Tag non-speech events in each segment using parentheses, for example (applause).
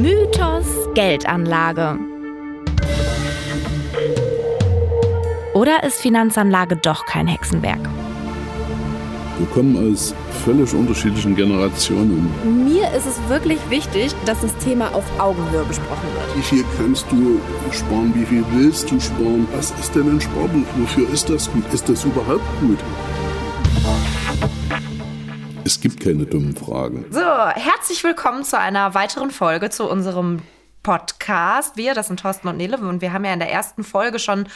Mythos Geldanlage. Oder ist Finanzanlage doch kein Hexenwerk? Wir kommen aus völlig unterschiedlichen Generationen. Mir ist es wirklich wichtig, dass das Thema auf Augenhöhe besprochen wird. Wie viel kannst du sparen? Wie viel willst du sparen? Was ist denn ein Sparbuch? Wofür ist das gut? Ist das überhaupt gut? Es gibt keine dummen Fragen. So, herzlich willkommen zu einer weiteren Folge zu unserem Podcast. Wir, das sind Thorsten und Nele, und wir haben ja in der ersten Folge schon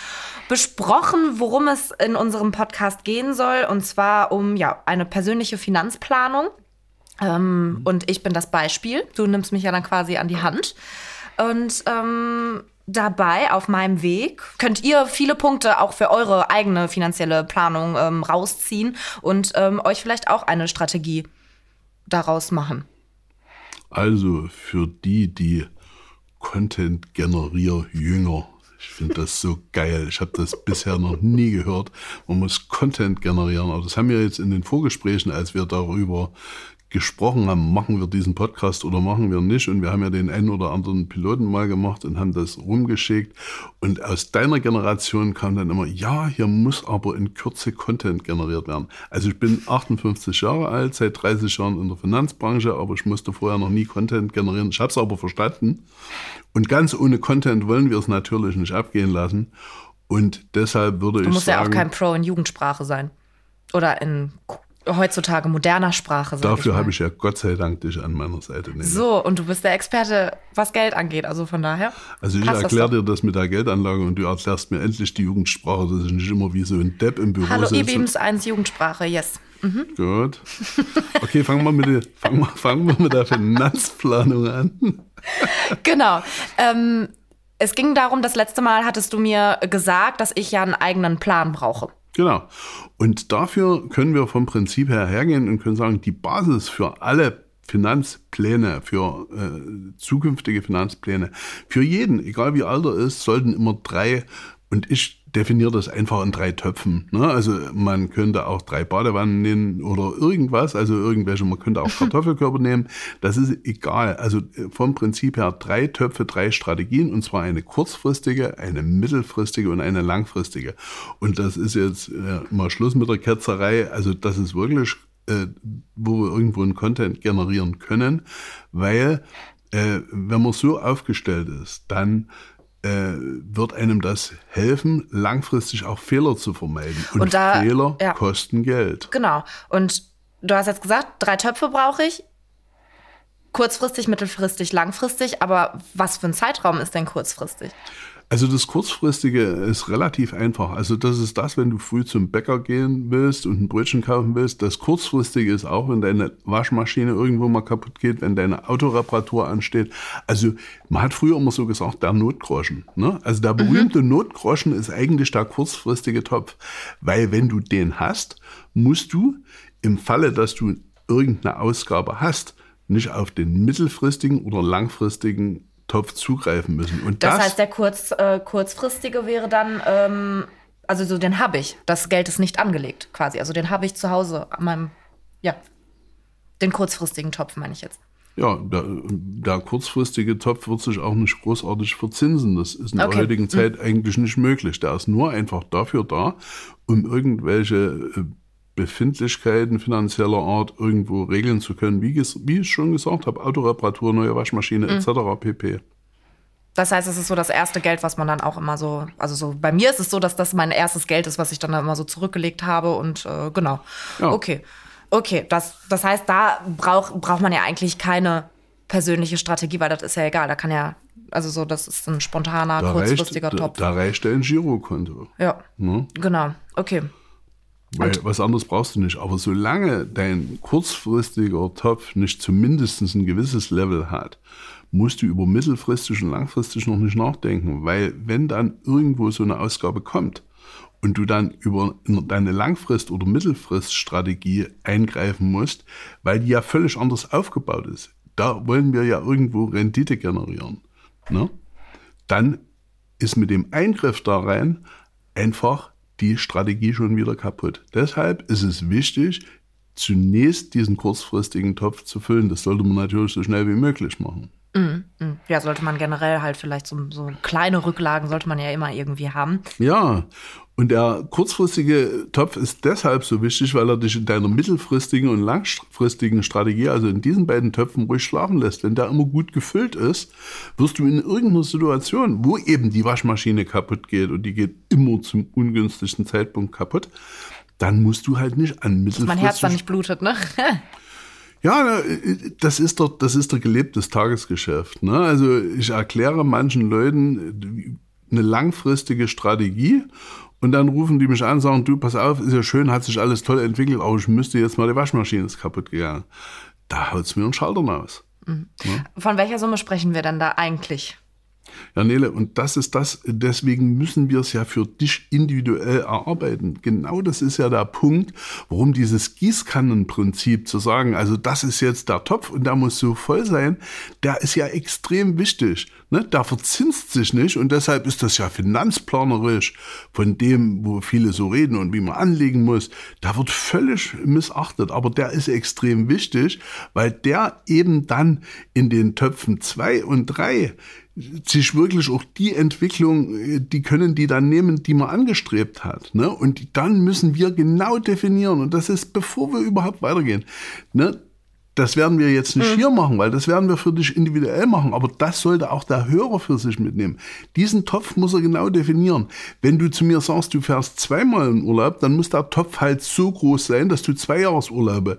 besprochen, worum es in unserem Podcast gehen soll, und zwar um ja eine persönliche Finanzplanung. Ähm, und ich bin das Beispiel. Du nimmst mich ja dann quasi an die Hand. Und ähm, dabei auf meinem Weg könnt ihr viele Punkte auch für eure eigene finanzielle Planung ähm, rausziehen und ähm, euch vielleicht auch eine Strategie daraus machen. Also für die, die Content-Generier-Jünger, ich finde das so geil. Ich habe das bisher noch nie gehört. Man muss Content generieren. Aber das haben wir jetzt in den Vorgesprächen, als wir darüber gesprochen haben, machen wir diesen Podcast oder machen wir nicht. Und wir haben ja den einen oder anderen Piloten mal gemacht und haben das rumgeschickt. Und aus deiner Generation kam dann immer, ja, hier muss aber in Kürze Content generiert werden. Also ich bin 58 Jahre alt, seit 30 Jahren in der Finanzbranche, aber ich musste vorher noch nie Content generieren. Ich habe es aber verstanden. Und ganz ohne Content wollen wir es natürlich nicht abgehen lassen. Und deshalb würde du ich sagen... Du musst ja auch kein Pro in Jugendsprache sein. Oder in heutzutage moderner Sprache. Dafür habe ich ja Gott sei Dank dich an meiner Seite. Nele. So, und du bist der Experte, was Geld angeht, also von daher. Also ich erkläre dir das mit der Geldanlage und du erklärst mir endlich die Jugendsprache, dass ich nicht immer wie so ein Depp im Büro Hallo, sitze. EBIMS 1 Jugendsprache, yes. Mhm. Gut. Okay, fangen wir mit der, fangen wir, fangen wir mit der Finanzplanung an. genau. Ähm, es ging darum, das letzte Mal hattest du mir gesagt, dass ich ja einen eigenen Plan brauche. Genau. Und dafür können wir vom Prinzip her hergehen und können sagen, die Basis für alle Finanzpläne, für äh, zukünftige Finanzpläne, für jeden, egal wie alt er ist, sollten immer drei, und ich definiere das einfach in drei Töpfen. Ne? Also man könnte auch drei Badewannen nehmen oder irgendwas, also irgendwelche, man könnte auch (laughs) Kartoffelkörper nehmen. Das ist egal. Also äh, vom Prinzip her drei Töpfe, drei Strategien und zwar eine kurzfristige, eine mittelfristige und eine langfristige. Und das ist jetzt äh, mal Schluss mit der Ketzerei. Also das ist wirklich, äh, wo wir irgendwo einen Content generieren können, weil äh, wenn man so aufgestellt ist, dann wird einem das helfen, langfristig auch Fehler zu vermeiden. Und, und da, Fehler ja. kosten Geld. Genau. Und du hast jetzt gesagt, drei Töpfe brauche ich. Kurzfristig, mittelfristig, langfristig. Aber was für ein Zeitraum ist denn kurzfristig? Also das Kurzfristige ist relativ einfach. Also das ist das, wenn du früh zum Bäcker gehen willst und ein Brötchen kaufen willst. Das Kurzfristige ist auch, wenn deine Waschmaschine irgendwo mal kaputt geht, wenn deine Autoreparatur ansteht. Also man hat früher immer so gesagt, der Notgroschen. Ne? Also der berühmte mhm. Notgroschen ist eigentlich der kurzfristige Topf. Weil wenn du den hast, musst du im Falle, dass du irgendeine Ausgabe hast, nicht auf den mittelfristigen oder langfristigen Topf zugreifen müssen. Und das, das heißt, der kurz, äh, kurzfristige wäre dann, ähm, also so den habe ich. Das Geld ist nicht angelegt, quasi. Also den habe ich zu Hause an meinem, ja, den kurzfristigen Topf meine ich jetzt. Ja, der, der, kurzfristige Topf wird sich auch nicht großartig verzinsen. Das ist in okay. der heutigen hm. Zeit eigentlich nicht möglich. Der ist nur einfach dafür da, um irgendwelche äh, Befindlichkeiten finanzieller Art irgendwo regeln zu können, wie, wie ich schon gesagt habe, Autoreparatur, neue Waschmaschine mhm. etc. pp. Das heißt, es ist so das erste Geld, was man dann auch immer so, also so bei mir ist es so, dass das mein erstes Geld ist, was ich dann immer so zurückgelegt habe und äh, genau. Ja. Okay. Okay, das, das heißt, da braucht braucht man ja eigentlich keine persönliche Strategie, weil das ist ja egal. Da kann ja, also so, das ist ein spontaner, da kurzfristiger reicht, Topf. Da, da reicht ein Girokonto. Ja. Ne? Genau. Okay. Weil und was anderes brauchst du nicht. Aber solange dein kurzfristiger Topf nicht zumindest ein gewisses Level hat, musst du über mittelfristig und langfristig noch nicht nachdenken. Weil wenn dann irgendwo so eine Ausgabe kommt und du dann über deine Langfrist- oder Mittelfriststrategie eingreifen musst, weil die ja völlig anders aufgebaut ist, da wollen wir ja irgendwo Rendite generieren. Ne? Dann ist mit dem Eingriff da rein einfach die Strategie schon wieder kaputt. Deshalb ist es wichtig, zunächst diesen kurzfristigen Topf zu füllen. Das sollte man natürlich so schnell wie möglich machen. Mm, mm. Ja, sollte man generell halt vielleicht so, so kleine Rücklagen sollte man ja immer irgendwie haben. Ja, und der kurzfristige Topf ist deshalb so wichtig, weil er dich in deiner mittelfristigen und langfristigen Strategie, also in diesen beiden Töpfen, ruhig schlafen lässt. Wenn der immer gut gefüllt ist, wirst du in irgendeiner Situation, wo eben die Waschmaschine kaputt geht und die geht immer zum ungünstigsten Zeitpunkt kaputt, dann musst du halt nicht an mittelfristig... Dass mein Herz dann nicht blutet, ne? (laughs) Ja, das ist doch, das ist doch gelebtes Tagesgeschäft. Ne? Also ich erkläre manchen Leuten eine langfristige Strategie und dann rufen die mich an und sagen, du, pass auf, ist ja schön, hat sich alles toll entwickelt, aber ich müsste jetzt mal, die Waschmaschine ist kaputt gegangen. Da haut es mir einen Schalter aus. Mhm. Ja? Von welcher Summe sprechen wir denn da eigentlich? Ja, Nele, und das ist das, deswegen müssen wir es ja für dich individuell erarbeiten. Genau das ist ja der Punkt, warum dieses Gießkannenprinzip zu sagen, also das ist jetzt der Topf und der muss so voll sein, der ist ja extrem wichtig. Ne? Der verzinst sich nicht und deshalb ist das ja finanzplanerisch von dem, wo viele so reden und wie man anlegen muss, da wird völlig missachtet. Aber der ist extrem wichtig, weil der eben dann in den Töpfen zwei und drei sich wirklich auch die Entwicklung, äh, die können die dann nehmen, die man angestrebt hat. Ne? Und dann müssen wir genau definieren, und das ist, bevor wir überhaupt weitergehen, ne? Das werden wir jetzt nicht mhm. hier machen, weil das werden wir für dich individuell machen. Aber das sollte auch der Hörer für sich mitnehmen. Diesen Topf muss er genau definieren. Wenn du zu mir sagst, du fährst zweimal in Urlaub, dann muss der Topf halt so groß sein, dass du zwei Jahresurlaube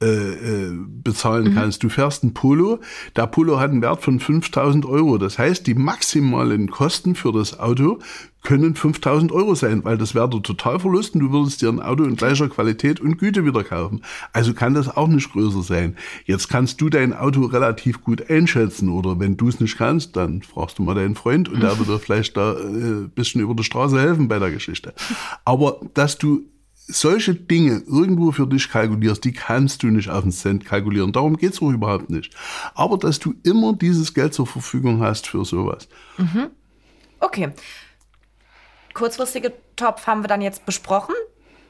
äh, äh, bezahlen mhm. kannst. Du fährst ein Polo, der Polo hat einen Wert von 5000 Euro. Das heißt, die maximalen Kosten für das Auto können 5000 Euro sein, weil das wäre der Totalverlust und du würdest dir ein Auto in gleicher Qualität und Güte wieder kaufen. Also kann das auch nicht größer sein. Jetzt kannst du dein Auto relativ gut einschätzen oder wenn du es nicht kannst, dann fragst du mal deinen Freund und der (laughs) wird dir vielleicht da ein äh, bisschen über die Straße helfen bei der Geschichte. Aber dass du solche Dinge irgendwo für dich kalkulierst, die kannst du nicht auf den Cent kalkulieren. Darum geht's auch überhaupt nicht. Aber dass du immer dieses Geld zur Verfügung hast für sowas. Mhm. Okay. Kurzfristige Topf haben wir dann jetzt besprochen,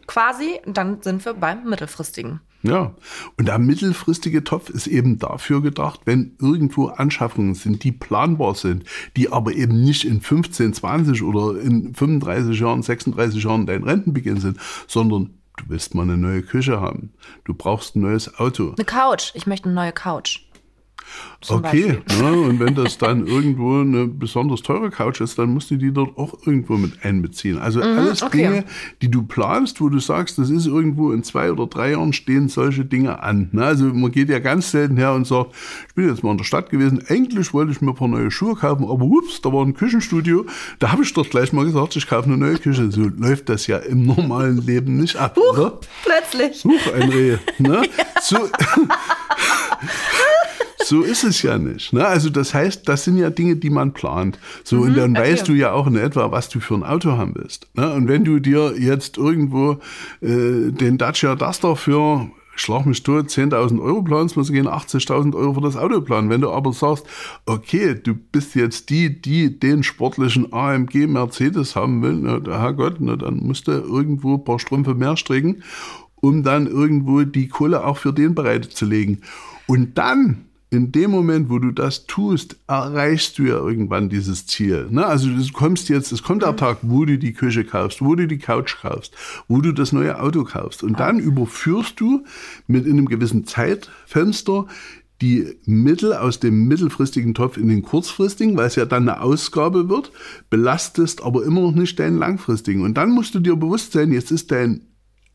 quasi. Dann sind wir beim mittelfristigen. Ja, und der mittelfristige Topf ist eben dafür gedacht, wenn irgendwo Anschaffungen sind, die planbar sind, die aber eben nicht in 15, 20 oder in 35 Jahren, 36 Jahren dein Rentenbeginn sind, sondern du willst mal eine neue Küche haben, du brauchst ein neues Auto. Eine Couch, ich möchte eine neue Couch. Okay, (laughs) ne, und wenn das dann irgendwo eine besonders teure Couch ist, dann musst du die dort auch irgendwo mit einbeziehen. Also mhm, alles okay. Dinge, die du planst, wo du sagst, das ist irgendwo in zwei oder drei Jahren stehen solche Dinge an. Ne? Also man geht ja ganz selten her und sagt, ich bin jetzt mal in der Stadt gewesen, eigentlich wollte ich mir ein paar neue Schuhe kaufen, aber ups, da war ein Küchenstudio, da habe ich doch gleich mal gesagt, ich kaufe eine neue Küche. So läuft das ja im normalen Leben nicht ab, Huch, oder? Plötzlich. Huch, ein Reh. Ne? (laughs) ja. So, (laughs) so ist es ja nicht. Ne? Also das heißt, das sind ja Dinge, die man plant. So, mhm, und dann okay. weißt du ja auch in etwa, was du für ein Auto haben willst. Ne? Und wenn du dir jetzt irgendwo äh, den Dacia Duster für schlag mich tot, 10.000 Euro planst, muss gehen 80.000 Euro für das Auto planen. Wenn du aber sagst, okay, du bist jetzt die, die den sportlichen AMG Mercedes haben will, na, Herrgott, na, dann musst du irgendwo ein paar Strümpfe mehr stricken, um dann irgendwo die Kohle auch für den bereitzulegen. Und dann in dem Moment, wo du das tust, erreichst du ja irgendwann dieses Ziel. Ne? Also du kommst jetzt, es kommt der mhm. Tag, wo du die Küche kaufst, wo du die Couch kaufst, wo du das neue Auto kaufst. Und dann überführst du mit in einem gewissen Zeitfenster die Mittel aus dem mittelfristigen Topf in den kurzfristigen, weil es ja dann eine Ausgabe wird, belastest aber immer noch nicht deinen langfristigen. Und dann musst du dir bewusst sein, jetzt ist dein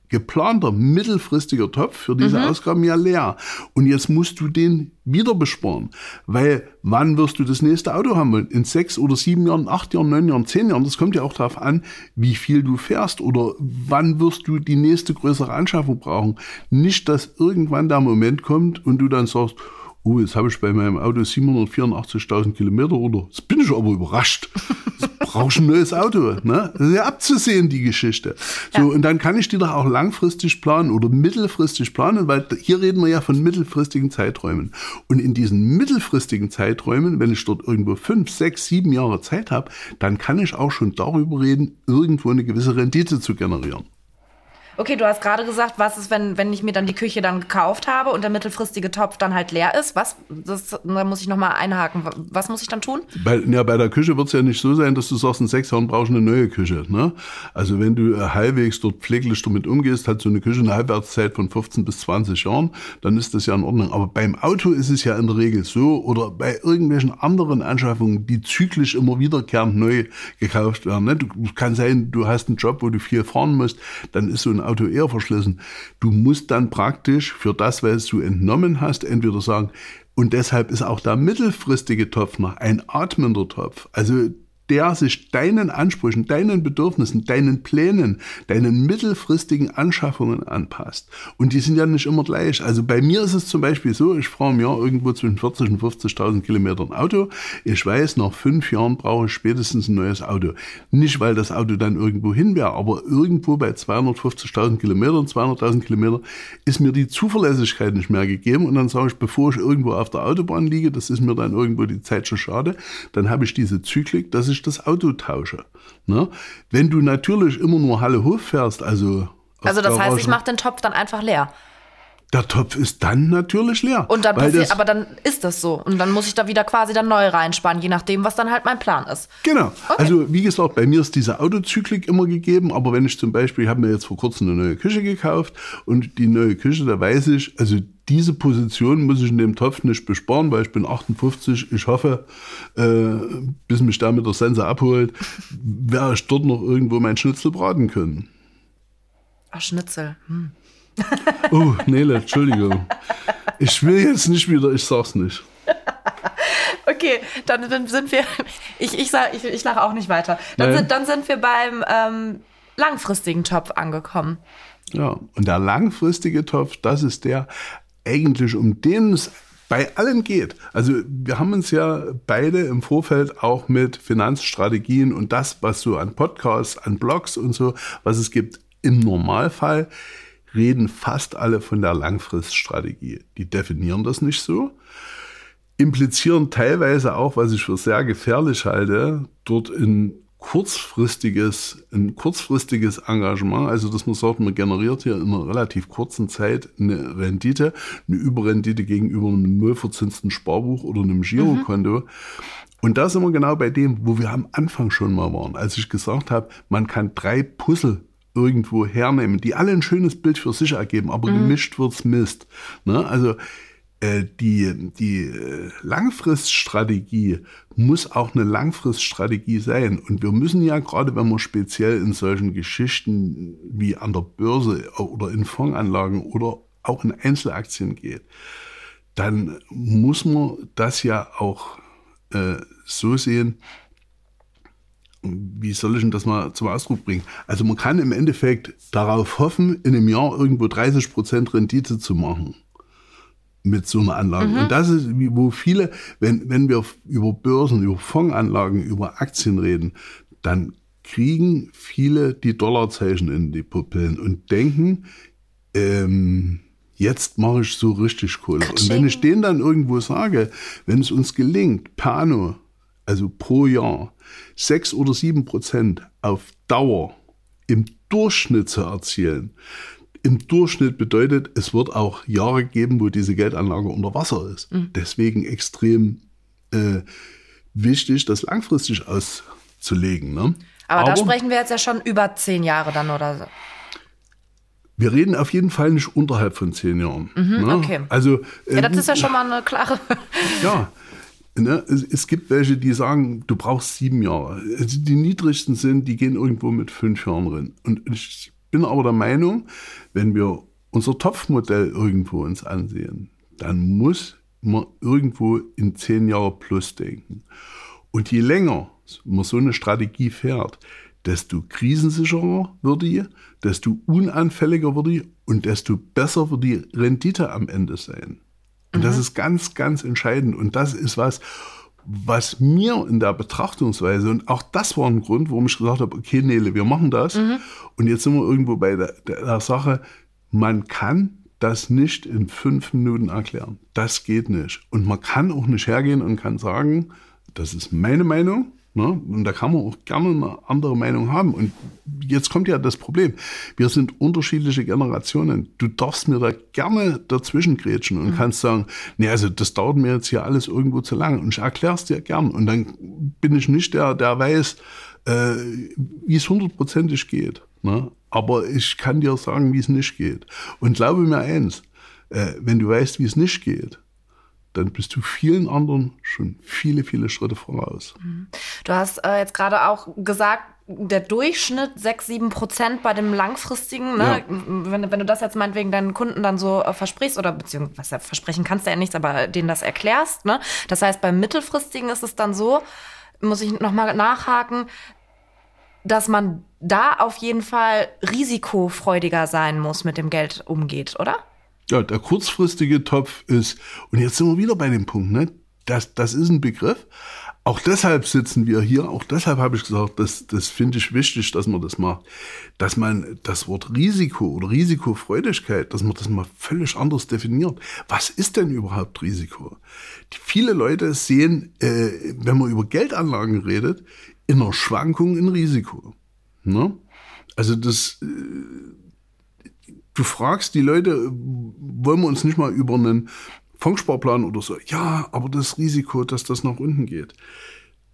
geplanter mittelfristiger Topf für diese mhm. Ausgaben ja leer. Und jetzt musst du den wieder besparen. Weil wann wirst du das nächste Auto haben wollen? In sechs oder sieben Jahren, acht Jahren, neun Jahren, zehn Jahren? Das kommt ja auch darauf an, wie viel du fährst oder wann wirst du die nächste größere Anschaffung brauchen. Nicht, dass irgendwann der Moment kommt und du dann sagst, oh, jetzt habe ich bei meinem Auto 784.000 Kilometer oder jetzt bin ich aber überrascht. Jetzt (laughs) brauche ich ein neues Auto. Ne? Das ist ja abzusehen, die Geschichte. So, ja. und dann kann ich die doch auch langfristig planen oder mittelfristig planen, weil hier reden wir ja von mittelfristigen Zeiträumen. Und in diesen mittelfristigen Zeiträumen, wenn ich dort irgendwo fünf, sechs, sieben Jahre Zeit habe, dann kann ich auch schon darüber reden, irgendwo eine gewisse Rendite zu generieren. Okay, du hast gerade gesagt, was ist, wenn, wenn ich mir dann die Küche dann gekauft habe und der mittelfristige Topf dann halt leer ist? Was? Das, da muss ich nochmal einhaken. Was muss ich dann tun? Bei, ja, bei der Küche wird es ja nicht so sein, dass du sagst, in sechs Jahren brauchst du eine neue Küche. Ne? Also wenn du äh, halbwegs dort pfleglich damit umgehst, hat so eine Küche eine Halbwertszeit von 15 bis 20 Jahren, dann ist das ja in Ordnung. Aber beim Auto ist es ja in der Regel so oder bei irgendwelchen anderen Anschaffungen, die zyklisch immer wiederkehrend neu gekauft werden. Ne? Du, kann sein, du hast einen Job, wo du viel fahren musst, dann ist so ein Auto eher verschlissen. Du musst dann praktisch für das, was du entnommen hast, entweder sagen, und deshalb ist auch der mittelfristige Topf noch ein atmender Topf. Also der sich deinen Ansprüchen, deinen Bedürfnissen, deinen Plänen, deinen mittelfristigen Anschaffungen anpasst. Und die sind ja nicht immer gleich. Also bei mir ist es zum Beispiel so, ich fahre im Jahr irgendwo zwischen 40 und 50.000 Kilometern Auto. Ich weiß, nach fünf Jahren brauche ich spätestens ein neues Auto. Nicht, weil das Auto dann irgendwo hin wäre, aber irgendwo bei 250.000 Kilometern, 200.000 Kilometer ist mir die Zuverlässigkeit nicht mehr gegeben. Und dann sage ich, bevor ich irgendwo auf der Autobahn liege, das ist mir dann irgendwo die Zeit schon schade, dann habe ich diese Zyklik, dass ich das Auto tausche. Ne? Wenn du natürlich immer nur Halle-Hof fährst, also. Also das heißt, ich mache den Topf dann einfach leer. Der Topf ist dann natürlich leer. Und dann passiert, aber dann ist das so. Und dann muss ich da wieder quasi dann neu reinsparen, je nachdem, was dann halt mein Plan ist. Genau. Okay. Also wie gesagt, bei mir ist diese Autozyklik immer gegeben, aber wenn ich zum Beispiel, ich habe mir jetzt vor kurzem eine neue Küche gekauft und die neue Küche, da weiß ich, also diese Position muss ich in dem Topf nicht besparen, weil ich bin 58. Ich hoffe, äh, bis mich da mit der Sense abholt, werde ich dort noch irgendwo mein Schnitzel braten können. Ach, Schnitzel. Hm. Oh, Nele, Entschuldigung. Ich will jetzt nicht wieder, ich sag's nicht. (laughs) Okay, dann sind wir. Ich, ich, sag, ich, ich lache auch nicht weiter. Dann sind, dann sind wir beim ähm, langfristigen Topf angekommen. Ja, und der langfristige Topf, das ist der eigentlich, um den es bei allen geht. Also wir haben uns ja beide im Vorfeld auch mit Finanzstrategien und das, was so an Podcasts, an Blogs und so, was es gibt, im Normalfall reden fast alle von der Langfriststrategie. Die definieren das nicht so, implizieren teilweise auch, was ich für sehr gefährlich halte, dort in kurzfristiges, ein kurzfristiges Engagement, also dass man sagt, man generiert hier in einer relativ kurzen Zeit eine Rendite, eine Überrendite gegenüber einem nullverzinsten Sparbuch oder einem Girokonto. Mhm. Und da sind wir genau bei dem, wo wir am Anfang schon mal waren, als ich gesagt habe, man kann drei Puzzle irgendwo hernehmen, die alle ein schönes Bild für sich ergeben, aber mhm. gemischt wird's Mist. Ne? Also die, die äh, Langfriststrategie muss auch eine Langfriststrategie sein. Und wir müssen ja gerade, wenn man speziell in solchen Geschichten wie an der Börse oder in Fondsanlagen oder auch in Einzelaktien geht, dann muss man das ja auch äh, so sehen, wie soll ich denn das mal zum Ausdruck bringen? Also man kann im Endeffekt darauf hoffen, in einem Jahr irgendwo 30 Prozent Rendite zu machen mit so einer Anlage. Mhm. Und das ist, wo viele, wenn, wenn wir über Börsen, über Fondsanlagen, über Aktien reden, dann kriegen viele die Dollarzeichen in die Pupillen und denken, ähm, jetzt mache ich so richtig Kohle. Und wenn ich denen dann irgendwo sage, wenn es uns gelingt, Pano, also pro Jahr, sechs oder sieben Prozent auf Dauer im Durchschnitt zu erzielen, im Durchschnitt bedeutet, es wird auch Jahre geben, wo diese Geldanlage unter Wasser ist. Mhm. Deswegen extrem äh, wichtig, das langfristig auszulegen. Ne? Aber, Aber, da sprechen wir jetzt ja schon über zehn Jahre dann oder so. Wir reden auf jeden Fall nicht unterhalb von zehn Jahren. Mhm, ne? Okay. Also, äh, ja, das ist ja schon mal eine klare. (laughs) ja, Ne, es, es, gibt welche, die sagen, du brauchst sieben Jahre. Also die niedrigsten sind, die gehen irgendwo mit fünf Jahren drin. Und ich bin aber der Meinung, wenn wir unser Topfmodell irgendwo uns ansehen, dann muss man irgendwo in zehn Jahre plus denken. Und je länger man so eine Strategie fährt, desto krisensicherer wird die, desto unanfälliger wird die und desto besser wird die Rendite am Ende sein. Und mhm. das ist ganz, ganz entscheidend. Und das ist was, was mir in der Betrachtungsweise, und auch das war ein Grund, warum ich gesagt habe, okay, Nele, wir machen das. Mhm. Und jetzt sind wir irgendwo bei der, der, der Sache, man kann das nicht in fünf Minuten erklären. Das geht nicht. Und man kann auch nicht hergehen und kann sagen, das ist meine Meinung, Ne? Und da kann man auch gerne eine andere Meinung haben. Und jetzt kommt ja das Problem. Wir sind unterschiedliche Generationen. Du darfst mir da gerne dazwischen grätschen und mhm. kannst sagen, nee, also das dauert mir jetzt hier alles irgendwo zu lang. Und ich erkläre es dir gern. Und dann bin ich nicht der, der weiß, äh, wie es hundertprozentig geht. Ne? Aber ich kann dir sagen, wie es nicht geht. Und glaube mir eins, äh, wenn du weißt, wie es nicht geht, dann bist du vielen anderen schon viele, viele Schritte voraus. Mhm. Du hast äh, jetzt gerade auch gesagt, der Durchschnitt 6, 7 Prozent bei dem langfristigen, ne? Ja. wenn, wenn du das jetzt meinetwegen deinen Kunden dann so äh, versprichst oder beziehungsweise versprechen kannst du ja nichts, aber denen das erklärst. Ne? Das heißt, beim mittelfristigen ist es dann so, muss ich nochmal nachhaken, dass man da auf jeden Fall risikofreudiger sein muss, mit dem Geld umgeht, oder? Ja, der kurzfristige Topf ist, und jetzt sind wir wieder bei dem Punkt, ne? Das, das ist ein Begriff. Auch deshalb sitzen wir hier, auch deshalb habe ich gesagt, das, das finde ich wichtig, dass man das macht. Dass man das Wort Risiko oder Risikofreudigkeit, dass man das mal völlig anders definiert. Was ist denn überhaupt Risiko? Die, viele Leute sehen, äh, wenn man über Geldanlagen redet, in einer Schwankung ein Risiko. Ne? Also das, äh, du fragst die Leute, wollen wir uns nicht mal über einen Fondsparplan oder so, ja, aber das Risiko, dass das nach unten geht.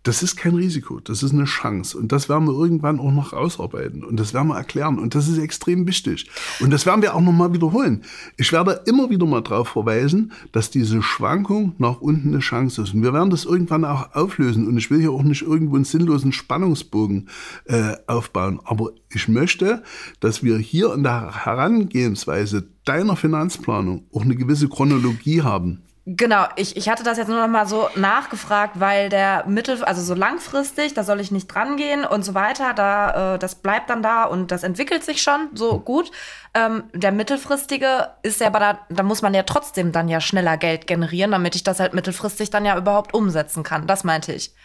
Das ist kein Risiko, das ist eine Chance. Und das werden wir irgendwann auch noch ausarbeiten. Und das werden wir erklären. Und das ist extrem wichtig. Und das werden wir auch nochmal wiederholen. Ich werde immer wieder mal darauf verweisen, dass diese Schwankung nach unten eine Chance ist. Und wir werden das irgendwann auch auflösen. Und ich will hier auch nicht irgendwo einen sinnlosen Spannungsbogen äh, aufbauen. Aber ich möchte, dass wir hier in der Herangehensweise deiner Finanzplanung auch eine gewisse Chronologie haben. Genau, ich, ich hatte das jetzt nur noch mal so nachgefragt, weil der Mittel, also so langfristig, da soll ich nicht dran gehen und so weiter, da, äh, das bleibt dann da und das entwickelt sich schon so gut. Ähm, der mittelfristige ist ja aber da, da muss man ja trotzdem dann ja schneller Geld generieren, damit ich das halt mittelfristig dann ja überhaupt umsetzen kann. Das meinte ich.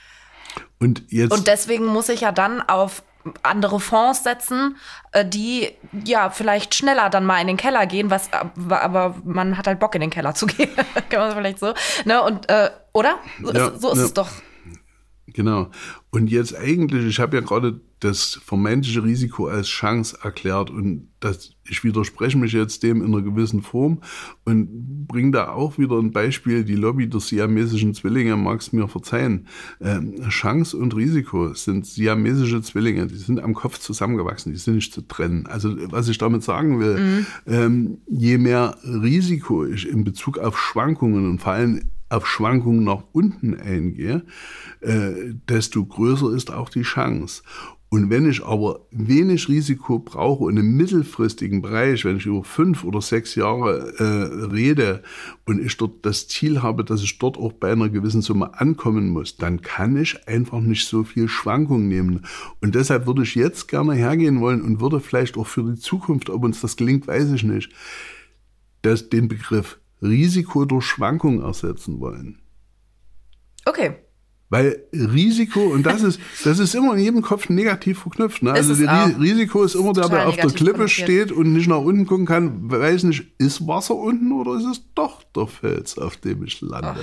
Und jetzt. Und deswegen muss ich ja dann auf andere Fonds setzen, äh, die ja vielleicht schneller dann mal in den Keller gehen, was aber man hat halt Bock in den Keller zu (laughs) gehen, kann man vielleicht so, ne und äh, oder so, ja, ist, so ist ja. es doch. Genau. Und jetzt eigentlich, ich habe ja gerade das vermeintliche Risiko als Chance erklärt und das, ich widerspreche mich jetzt dem in einer gewissen Form und bringe da auch wieder ein Beispiel, die Lobby der siamesischen Zwillinge, mag es mir verzeihen. Ähm, Chance und Risiko sind siamesische Zwillinge, die sind am Kopf zusammengewachsen, die sind nicht zu trennen. Also was ich damit sagen will, mhm. ähm, je mehr Risiko ich in Bezug auf Schwankungen und vor allem auf Schwankungen nach unten eingehe, äh, desto größer ist auch die Chance. Und wenn ich aber wenig Risiko brauche und im mittelfristigen Bereich, wenn ich über fünf oder sechs Jahre äh, rede und ich dort das Ziel habe, dass ich dort auch bei einer gewissen Summe ankommen muss, dann kann ich einfach nicht so viel Schwankung nehmen. Und deshalb würde ich jetzt gerne hergehen wollen und würde vielleicht auch für die Zukunft, ob uns das gelingt, weiß ich nicht, dass den Begriff Risiko durch Schwankung ersetzen wollen. Okay. Weil Risiko, und das ist, das ist immer in jedem Kopf negativ verknüpft. Ne? Also das Risiko ist immer der, der auf der Klippe steht und nicht nach unten gucken kann, weiß nicht, ist Wasser unten oder ist es doch der Fels, auf dem ich lande?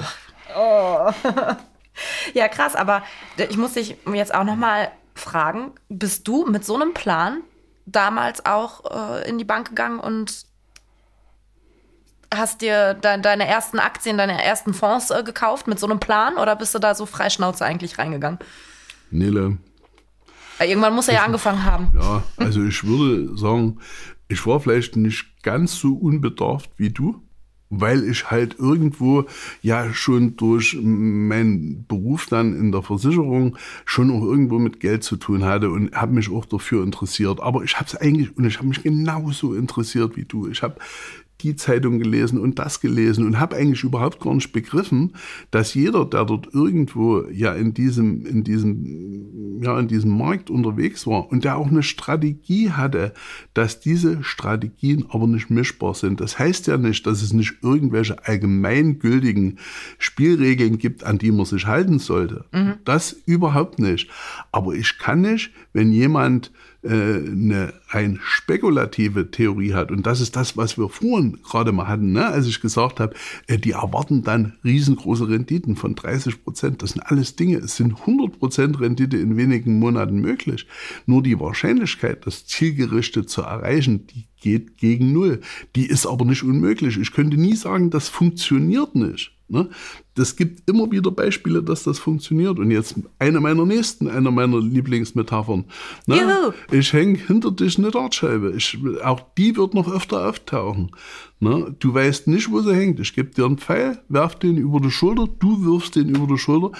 Oh. oh. (laughs) ja, krass, aber ich muss dich jetzt auch nochmal fragen, bist du mit so einem Plan damals auch äh, in die Bank gegangen und hast dir de deine ersten Aktien, deine ersten Fonds äh, gekauft mit so einem Plan oder bist du da so freischnauze eigentlich reingegangen? Nele. Ja, irgendwann muss er ja angefangen haben. Ja, also ich würde sagen, ich war vielleicht nicht ganz so unbedarft wie du, weil ich halt irgendwo ja schon durch meinen Beruf dann in der Versicherung schon auch irgendwo mit Geld zu tun hatte und habe mich auch dafür interessiert. Aber ich habe es eigentlich und ich habe mich genauso interessiert wie du. Ich habe die Zeitung gelesen und das gelesen und habe eigentlich überhaupt gar nicht begriffen, dass jeder, der dort irgendwo ja in diesem, in diesem, ja, in diesem Markt unterwegs war und der auch eine Strategie hatte, dass diese Strategien aber nicht mischbar sind. Das heißt ja nicht, dass es nicht irgendwelche allgemeingültigen Spielregeln gibt, an die man sich halten sollte. Mhm. Das überhaupt nicht. Aber ich kann nicht, wenn jemand äh, eine rein spekulative Theorie hat, und das ist das, was wir vorhin gerade mal hatten, ne? als ich gesagt habe, äh, die erwarten dann riesengroße Renditen von 30 Prozent. Das sind alles Dinge, es sind 100 Prozent Rendite in wenigen Monaten möglich. Nur die Wahrscheinlichkeit, das zielgerichtet zu erreichen, die geht gegen Null. Die ist aber nicht unmöglich. Ich könnte nie sagen, das funktioniert nicht. Ne? Das gibt immer wieder Beispiele, dass das funktioniert. Und jetzt eine meiner nächsten, einer meiner Lieblingsmetaphern. Ne? Ich hänge hinter dich eine Dartscheibe. Ich, auch die wird noch öfter auftauchen. Ne? Du weißt nicht, wo sie hängt. Ich gebe dir einen Pfeil, werf den über die Schulter, du wirfst den über die Schulter.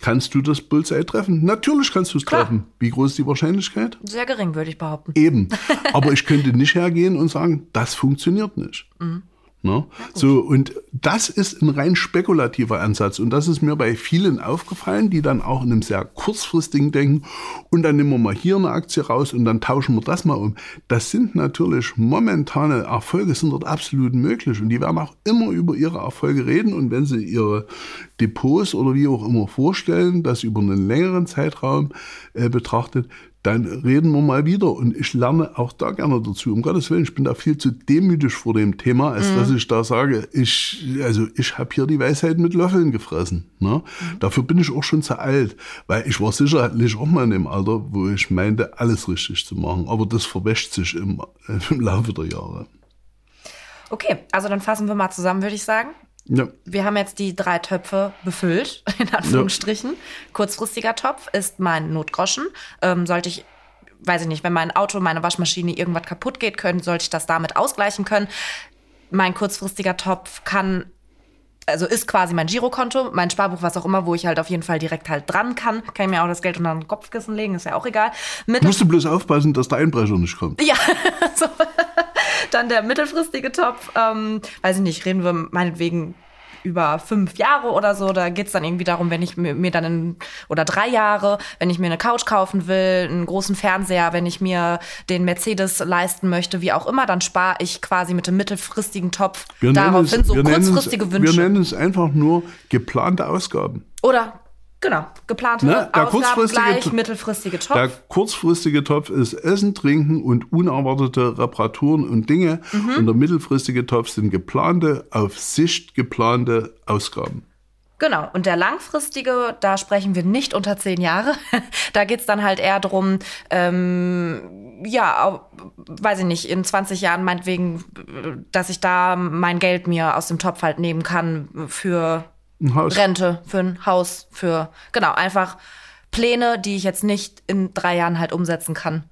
Kannst du das Bullseye treffen? Natürlich kannst du es treffen. Wie groß ist die Wahrscheinlichkeit? Sehr gering, würde ich behaupten. Eben. Aber ich könnte nicht hergehen und sagen, das funktioniert nicht. Mhm. Ne? So, und das ist ein rein spekulativer Ansatz. Und das ist mir bei vielen aufgefallen, die dann auch in einem sehr kurzfristigen denken, und dann nehmen wir mal hier eine Aktie raus und dann tauschen wir das mal um. Das sind natürlich momentane Erfolge, sind dort absolut möglich. Und die werden auch immer über ihre Erfolge reden. Und wenn sie ihre Depots oder wie auch immer vorstellen, das über einen längeren Zeitraum äh, betrachtet, dann reden wir mal wieder. Und ich lerne auch da gerne dazu. Um Gottes Willen, ich bin da viel zu demütig vor dem Thema, als mhm. dass ich da sage, ich, also ich habe hier die Weisheit mit Löffeln gefressen. Ne? Mhm. Dafür bin ich auch schon zu alt, weil ich war sicherlich auch mal in dem Alter, wo ich meinte, alles richtig zu machen. Aber das verwäscht sich im, (laughs) im Laufe der Jahre. Okay, also dann fassen wir mal zusammen, würde ich sagen. Ja. Wir haben jetzt die drei Töpfe befüllt, (laughs) in Anführungsstrichen. Ja. Kurzfristiger Topf ist mein Notgroschen. Ähm, sollte ich, weiß ich nicht, wenn mein Auto, meine Waschmaschine irgendwas kaputt geht, können, sollte ich das damit ausgleichen können. Mein kurzfristiger Topf kann also ist quasi mein Girokonto, mein Sparbuch, was auch immer, wo ich halt auf jeden Fall direkt halt dran kann. Kann ich mir auch das Geld unter den Kopfkissen legen, ist ja auch egal. Mit Musst du bloß aufpassen, dass der Einbrecher nicht kommt. Ja, (laughs) so. Dann der mittelfristige Topf, ähm, weiß ich nicht, reden wir meinetwegen über fünf Jahre oder so. Da geht's dann irgendwie darum, wenn ich mir, mir dann in, oder drei Jahre, wenn ich mir eine Couch kaufen will, einen großen Fernseher, wenn ich mir den Mercedes leisten möchte, wie auch immer, dann spare ich quasi mit dem mittelfristigen Topf wir darauf hin, so kurzfristige es, Wünsche. Wir nennen es einfach nur geplante Ausgaben. Oder Genau, geplante ne? der Ausgaben gleich, mittelfristige Topf. Der kurzfristige Topf ist Essen, Trinken und unerwartete Reparaturen und Dinge. Mhm. Und der mittelfristige Topf sind geplante, auf Sicht geplante Ausgaben. Genau, und der langfristige, da sprechen wir nicht unter zehn Jahre. (laughs) da geht's dann halt eher drum, ähm, ja, weiß ich nicht, in 20 Jahren meinetwegen, dass ich da mein Geld mir aus dem Topf halt nehmen kann für ein Haus. Rente, für ein Haus, für, genau, einfach Pläne, die ich jetzt nicht in drei Jahren halt umsetzen kann.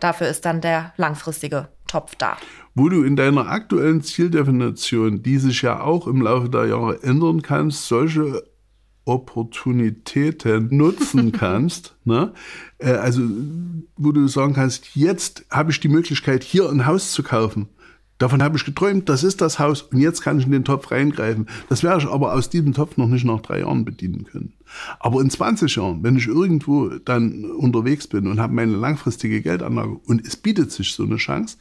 Dafür ist dann der langfristige Topf da. Wo du in deiner aktuellen Zieldefinition, die sich ja auch im Laufe der Jahre ändern kannst, solche Opportunitäten nutzen (laughs) kannst, ne? Äh, also wo du sagen kannst, jetzt habe ich die Möglichkeit, hier ein Haus zu kaufen. Davon habe ich geträumt, das ist das Haus und jetzt kann ich in den Topf reingreifen. Das werde ich aber aus diesem Topf noch nicht nach drei Jahren bedienen können. Aber in 20 Jahren, wenn ich irgendwo dann unterwegs bin und habe meine langfristige Geldanlage und es bietet sich so eine Chance,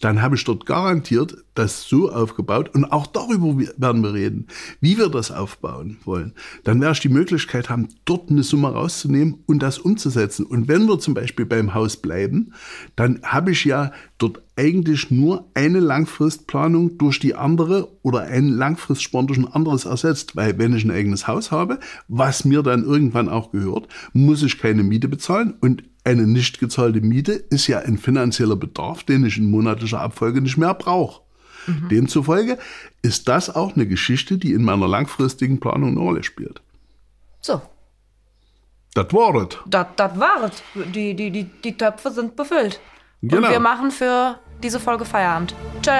dann habe ich dort garantiert das so aufgebaut und auch darüber werden wir reden, wie wir das aufbauen wollen. Dann werde ich die Möglichkeit haben, dort eine Summe rauszunehmen und das umzusetzen. Und wenn wir zum Beispiel beim Haus bleiben, dann habe ich ja dort eigentlich nur eine Langfristplanung durch die andere oder ein Langfristsparen durch ein anderes ersetzt. Weil wenn ich ein eigenes Haus habe, was mir dann irgendwann auch gehört, muss ich keine Miete bezahlen und eine nicht gezahlte Miete ist ja ein finanzieller Bedarf, den ich in monatlicher Abfolge nicht mehr brauche. Mhm. Demzufolge ist das auch eine Geschichte, die in meiner langfristigen Planung eine Rolle spielt. So. Das war es. Das war es. Die, die, die, die Töpfe sind befüllt. Genau. Und wir machen für diese Folge Feierabend. Tschö.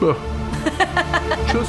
Ja. Tschüss.